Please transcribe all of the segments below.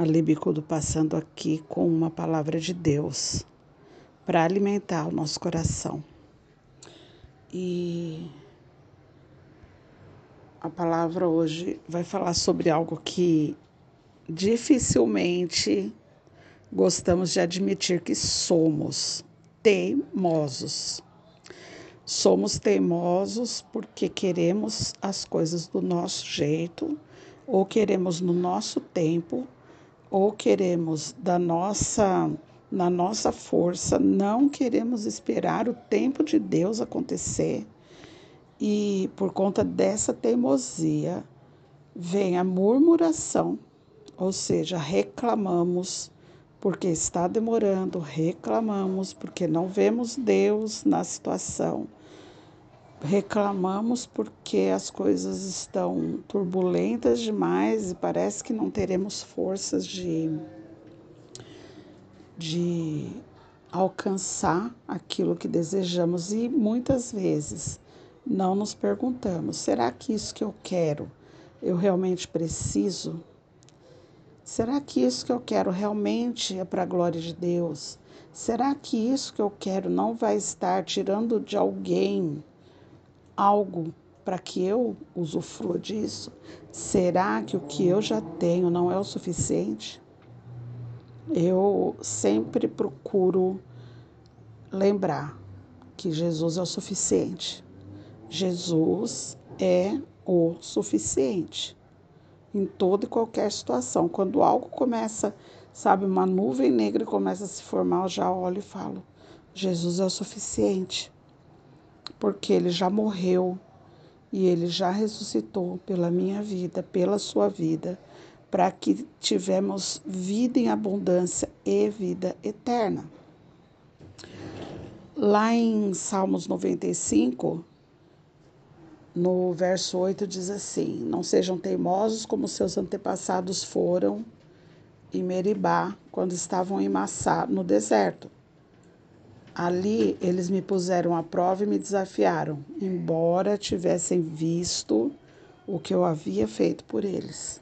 a Libicudo passando aqui com uma palavra de Deus para alimentar o nosso coração. E a palavra hoje vai falar sobre algo que dificilmente gostamos de admitir que somos teimosos. Somos teimosos porque queremos as coisas do nosso jeito, ou queremos no nosso tempo, ou queremos da nossa na nossa força, não queremos esperar o tempo de Deus acontecer. E por conta dessa teimosia vem a murmuração, ou seja, reclamamos porque está demorando, reclamamos porque não vemos Deus na situação. Reclamamos porque as coisas estão turbulentas demais e parece que não teremos forças de, de alcançar aquilo que desejamos e muitas vezes não nos perguntamos: será que isso que eu quero eu realmente preciso? Será que isso que eu quero realmente é para a glória de Deus? Será que isso que eu quero não vai estar tirando de alguém algo para que eu usufrua disso? Será que o que eu já tenho não é o suficiente? Eu sempre procuro lembrar que Jesus é o suficiente. Jesus é o suficiente em toda e qualquer situação. Quando algo começa, sabe, uma nuvem negra começa a se formar, eu já olho e falo: Jesus é o suficiente porque ele já morreu e ele já ressuscitou pela minha vida, pela sua vida, para que tivemos vida em abundância e vida eterna. Lá em Salmos 95, no verso 8 diz assim: Não sejam teimosos como seus antepassados foram em Meribá, quando estavam em Massá, no deserto. Ali eles me puseram à prova e me desafiaram, embora tivessem visto o que eu havia feito por eles.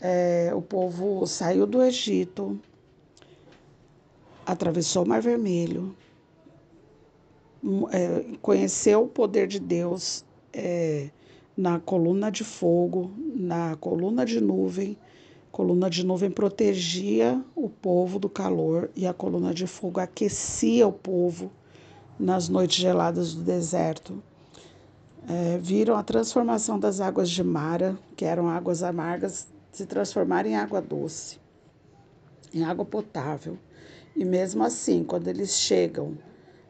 É, o povo saiu do Egito, atravessou o Mar Vermelho, é, conheceu o poder de Deus é, na coluna de fogo, na coluna de nuvem coluna de nuvem protegia o povo do calor e a coluna de fogo aquecia o povo nas noites geladas do deserto. É, viram a transformação das águas de Mara, que eram águas amargas, se transformar em água doce, em água potável. E mesmo assim, quando eles chegam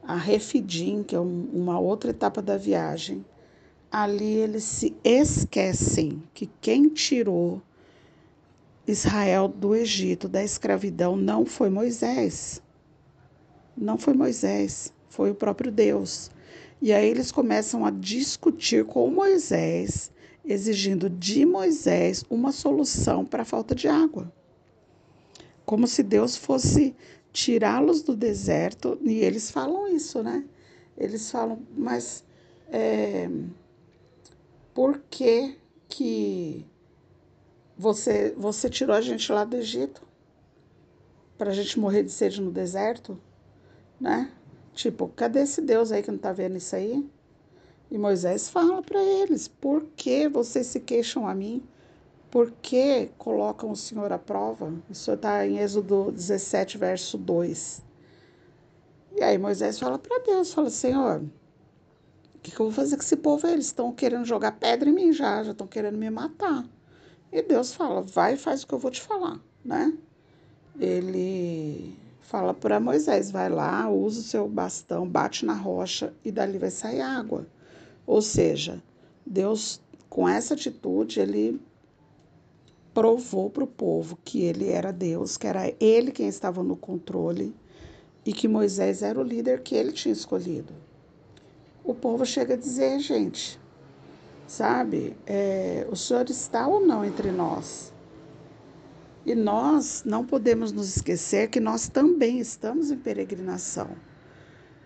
a Refidim, que é um, uma outra etapa da viagem, ali eles se esquecem que quem tirou Israel do Egito, da escravidão, não foi Moisés. Não foi Moisés, foi o próprio Deus. E aí eles começam a discutir com Moisés, exigindo de Moisés uma solução para a falta de água. Como se Deus fosse tirá-los do deserto, e eles falam isso, né? Eles falam, mas é, por que que você, você tirou a gente lá do Egito para a gente morrer de sede no deserto, né? Tipo, cadê esse Deus aí que não está vendo isso aí? E Moisés fala para eles: por que vocês se queixam a mim? Por que colocam o Senhor à prova? Isso está em Êxodo 17, verso 2. E aí Moisés fala para Deus: fala, Senhor, o que, que eu vou fazer com esse povo? Eles estão querendo jogar pedra em mim já, já estão querendo me matar. E Deus fala: vai e faz o que eu vou te falar, né? Ele fala para Moisés: vai lá, usa o seu bastão, bate na rocha e dali vai sair água. Ou seja, Deus, com essa atitude, ele provou para o povo que ele era Deus, que era ele quem estava no controle e que Moisés era o líder que ele tinha escolhido. O povo chega a dizer, gente, sabe? É, o Senhor está ou não entre nós? E nós não podemos nos esquecer que nós também estamos em peregrinação.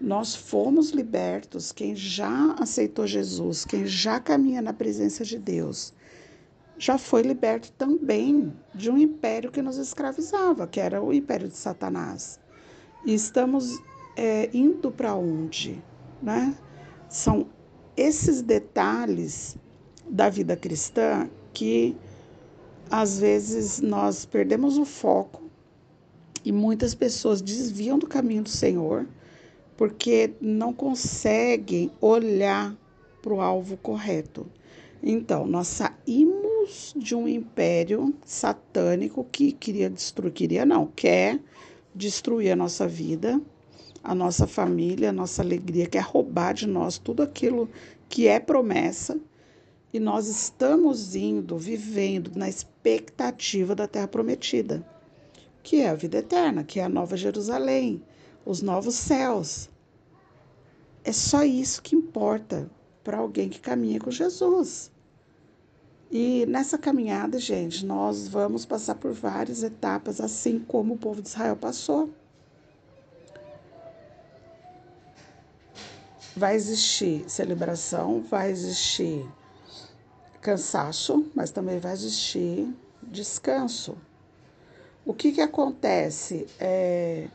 Nós fomos libertos, quem já aceitou Jesus, quem já caminha na presença de Deus, já foi liberto também de um império que nos escravizava, que era o império de Satanás. E estamos é, indo para onde? Né? São esses detalhes da vida cristã que às vezes nós perdemos o foco e muitas pessoas desviam do caminho do Senhor porque não conseguem olhar para o alvo correto. Então, nós saímos de um império satânico que queria destruir, queria não, quer destruir a nossa vida, a nossa família, a nossa alegria, quer roubar de nós tudo aquilo que é promessa. E nós estamos indo, vivendo na expectativa da terra prometida, que é a vida eterna, que é a nova Jerusalém, os novos céus. É só isso que importa para alguém que caminha com Jesus. E nessa caminhada, gente, nós vamos passar por várias etapas, assim como o povo de Israel passou. Vai existir celebração, vai existir cansaço, mas também vai existir descanso. O que, que acontece é,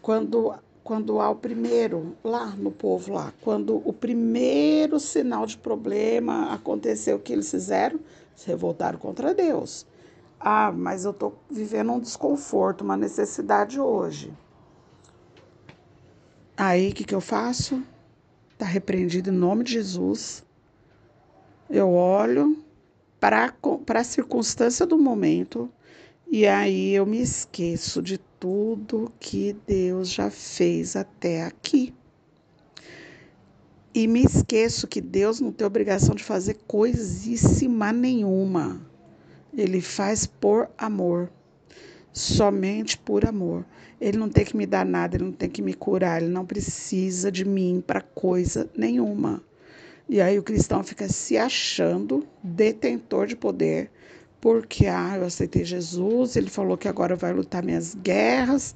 quando quando há o primeiro, lá no povo lá, quando o primeiro sinal de problema aconteceu, o que eles fizeram? Se revoltaram contra Deus. Ah, mas eu estou vivendo um desconforto, uma necessidade hoje. Aí, o que, que eu faço? Está repreendido em nome de Jesus. Eu olho para a circunstância do momento e aí eu me esqueço de tudo que Deus já fez até aqui. E me esqueço que Deus não tem obrigação de fazer coisíssima nenhuma. Ele faz por amor. Somente por amor. Ele não tem que me dar nada, ele não tem que me curar, ele não precisa de mim para coisa nenhuma. E aí o cristão fica se achando detentor de poder, porque ah, eu aceitei Jesus, ele falou que agora vai lutar minhas guerras,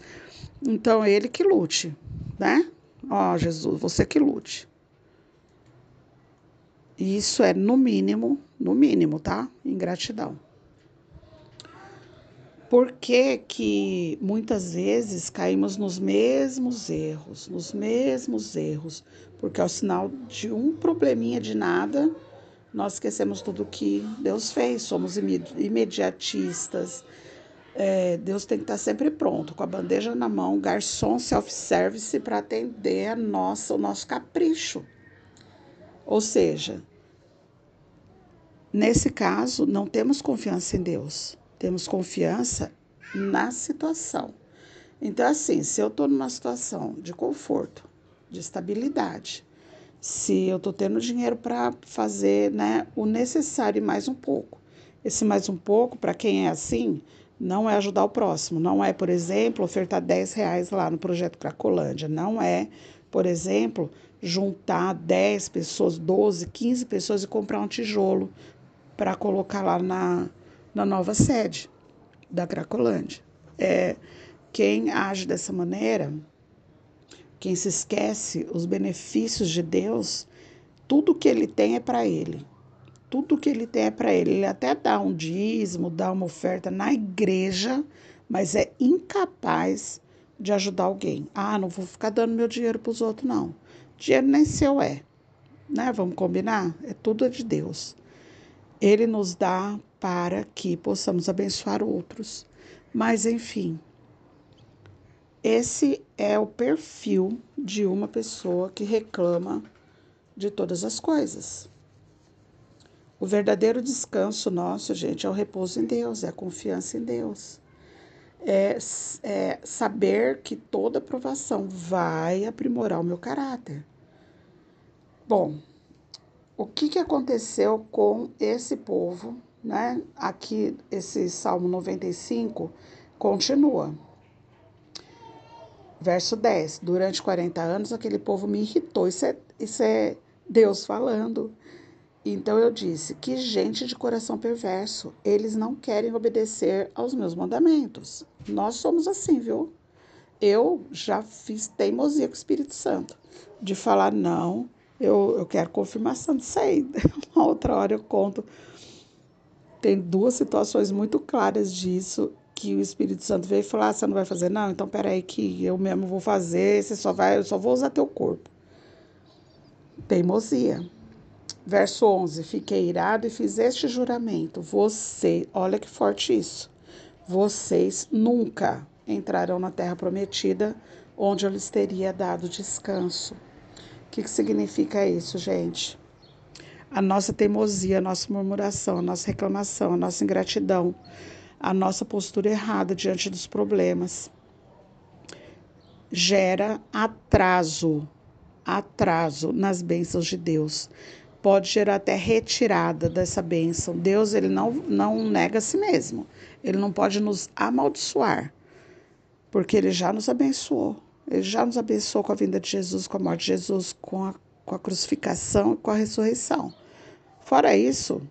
então ele que lute, né? Ó, oh, Jesus, você que lute. Isso é no mínimo, no mínimo, tá? Ingratidão. Por que, que muitas vezes caímos nos mesmos erros, nos mesmos erros? Porque ao sinal de um probleminha de nada, nós esquecemos tudo que Deus fez, somos imediatistas. É, Deus tem que estar sempre pronto, com a bandeja na mão, garçom self-service para atender a nossa, o nosso capricho. Ou seja, nesse caso, não temos confiança em Deus, temos confiança na situação. Então, assim, se eu estou numa situação de conforto, de estabilidade, se eu estou tendo dinheiro para fazer né, o necessário e mais um pouco. Esse mais um pouco, para quem é assim, não é ajudar o próximo. Não é, por exemplo, ofertar 10 reais lá no projeto Cracolândia. Não é, por exemplo, juntar 10 pessoas, 12, 15 pessoas e comprar um tijolo para colocar lá na, na nova sede da Cracolândia. É, quem age dessa maneira quem se esquece os benefícios de Deus, tudo que ele tem é para ele. Tudo que ele tem é para ele. Ele até dá um dízimo, dá uma oferta na igreja, mas é incapaz de ajudar alguém. Ah, não vou ficar dando meu dinheiro para os outros, não. Dinheiro nem seu é. Né? Vamos combinar? É tudo de Deus. Ele nos dá para que possamos abençoar outros. Mas, enfim, esse é o perfil de uma pessoa que reclama de todas as coisas. O verdadeiro descanso nosso, gente, é o repouso em Deus, é a confiança em Deus. É, é saber que toda aprovação vai aprimorar o meu caráter. Bom, o que, que aconteceu com esse povo, né? Aqui, esse Salmo 95 continua. Verso 10: Durante 40 anos aquele povo me irritou. Isso é, isso é Deus falando. Então eu disse: Que gente de coração perverso. Eles não querem obedecer aos meus mandamentos. Nós somos assim, viu? Eu já fiz teimosia com o Espírito Santo de falar: não, Eu, eu quero confirmação disso aí. Uma outra hora eu conto. Tem duas situações muito claras disso que o Espírito Santo veio falar, ah, você não vai fazer não? Então peraí que eu mesmo vou fazer, você só vai, eu só vou usar teu corpo. Teimosia. Verso 11: Fiquei irado e fiz este juramento. Você, olha que forte isso. Vocês nunca entrarão na terra prometida, onde eu lhes teria dado descanso. O que, que significa isso, gente? A nossa teimosia, a nossa murmuração, a nossa reclamação, a nossa ingratidão, a nossa postura errada diante dos problemas gera atraso, atraso nas bênçãos de Deus pode gerar até retirada dessa bênção. Deus ele não, não nega a si mesmo. Ele não pode nos amaldiçoar, porque ele já nos abençoou. Ele já nos abençoou com a vinda de Jesus, com a morte de Jesus, com a, com a crucificação e com a ressurreição. Fora isso,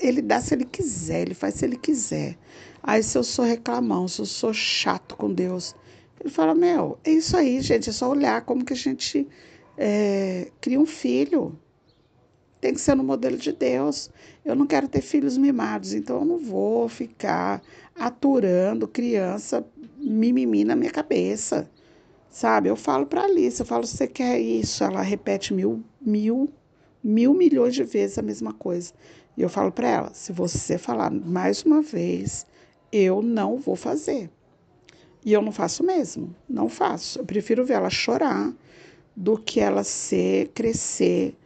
ele dá se ele quiser, ele faz se ele quiser. Aí se eu sou reclamão, se eu sou chato com Deus, ele fala, meu, é isso aí, gente, é só olhar como que a gente é, cria um filho. Tem que ser no modelo de Deus. Eu não quero ter filhos mimados, então eu não vou ficar aturando criança mimimi na minha cabeça. Sabe? Eu falo para Alice, eu falo, você quer isso? Ela repete mil, mil, mil milhões de vezes a mesma coisa. E eu falo para ela, se você falar mais uma vez, eu não vou fazer. E eu não faço mesmo, não faço. Eu prefiro ver ela chorar do que ela ser, crescer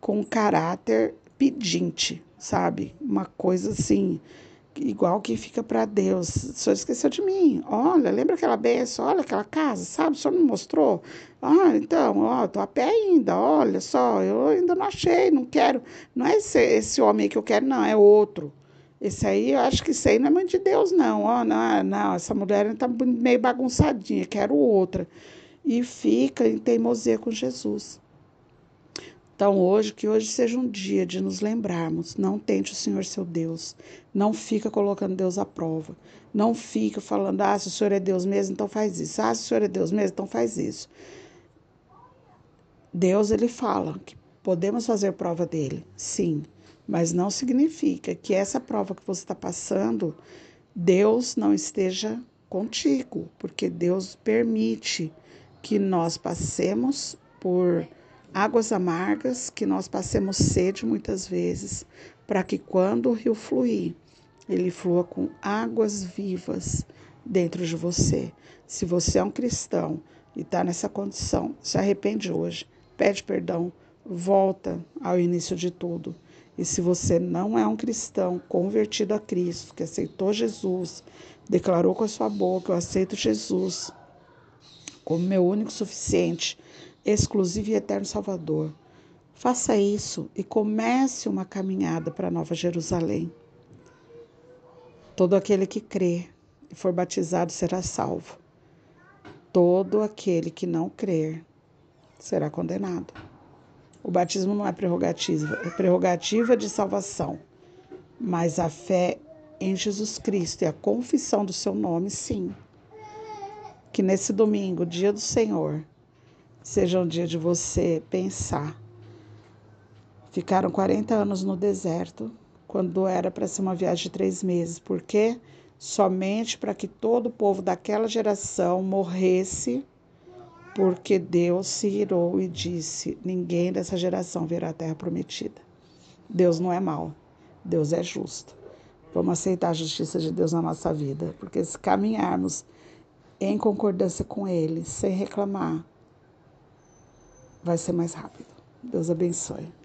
com caráter pedinte, sabe? Uma coisa assim, igual que fica para Deus. O senhor esqueceu de mim. Olha, lembra aquela benção? Olha aquela casa, sabe? O senhor não mostrou? Ah, então, ó, tô a pé ainda. Olha só, eu ainda não achei, não quero. Não é esse, esse homem que eu quero, não, é outro. Esse aí, eu acho que isso aí não é mãe de Deus, não. Ó, não, não, essa mulher tá meio bagunçadinha, quero outra e fica em teimosia com Jesus. Então, hoje, que hoje seja um dia de nos lembrarmos, não tente o Senhor seu Deus, não fica colocando Deus à prova, não fica falando, ah, se o Senhor é Deus mesmo, então faz isso, ah, se o Senhor é Deus mesmo, então faz isso. Deus, ele fala que podemos fazer prova dele, sim, mas não significa que essa prova que você está passando, Deus não esteja contigo, porque Deus permite que nós passemos por águas amargas, que nós passemos sede muitas vezes, para que quando o rio fluir, ele flua com águas vivas dentro de você. Se você é um cristão e está nessa condição, se arrepende hoje, pede perdão, volta ao início de tudo. E se você não é um cristão convertido a Cristo, que aceitou Jesus, declarou com a sua boca: Eu aceito Jesus como meu único suficiente, exclusivo e eterno Salvador. Faça isso e comece uma caminhada para Nova Jerusalém. Todo aquele que crê e for batizado será salvo. Todo aquele que não crer será condenado. O batismo não é prerrogativa, é prerrogativa de salvação, mas a fé em Jesus Cristo e a confissão do seu nome, sim. Que nesse domingo, dia do Senhor, seja um dia de você pensar. Ficaram 40 anos no deserto, quando era para ser uma viagem de três meses. Por quê? Somente para que todo o povo daquela geração morresse, porque Deus se irou e disse: ninguém dessa geração verá a terra prometida. Deus não é mau, Deus é justo. Vamos aceitar a justiça de Deus na nossa vida, porque se caminharmos em concordância com Ele, sem reclamar, vai ser mais rápido. Deus abençoe.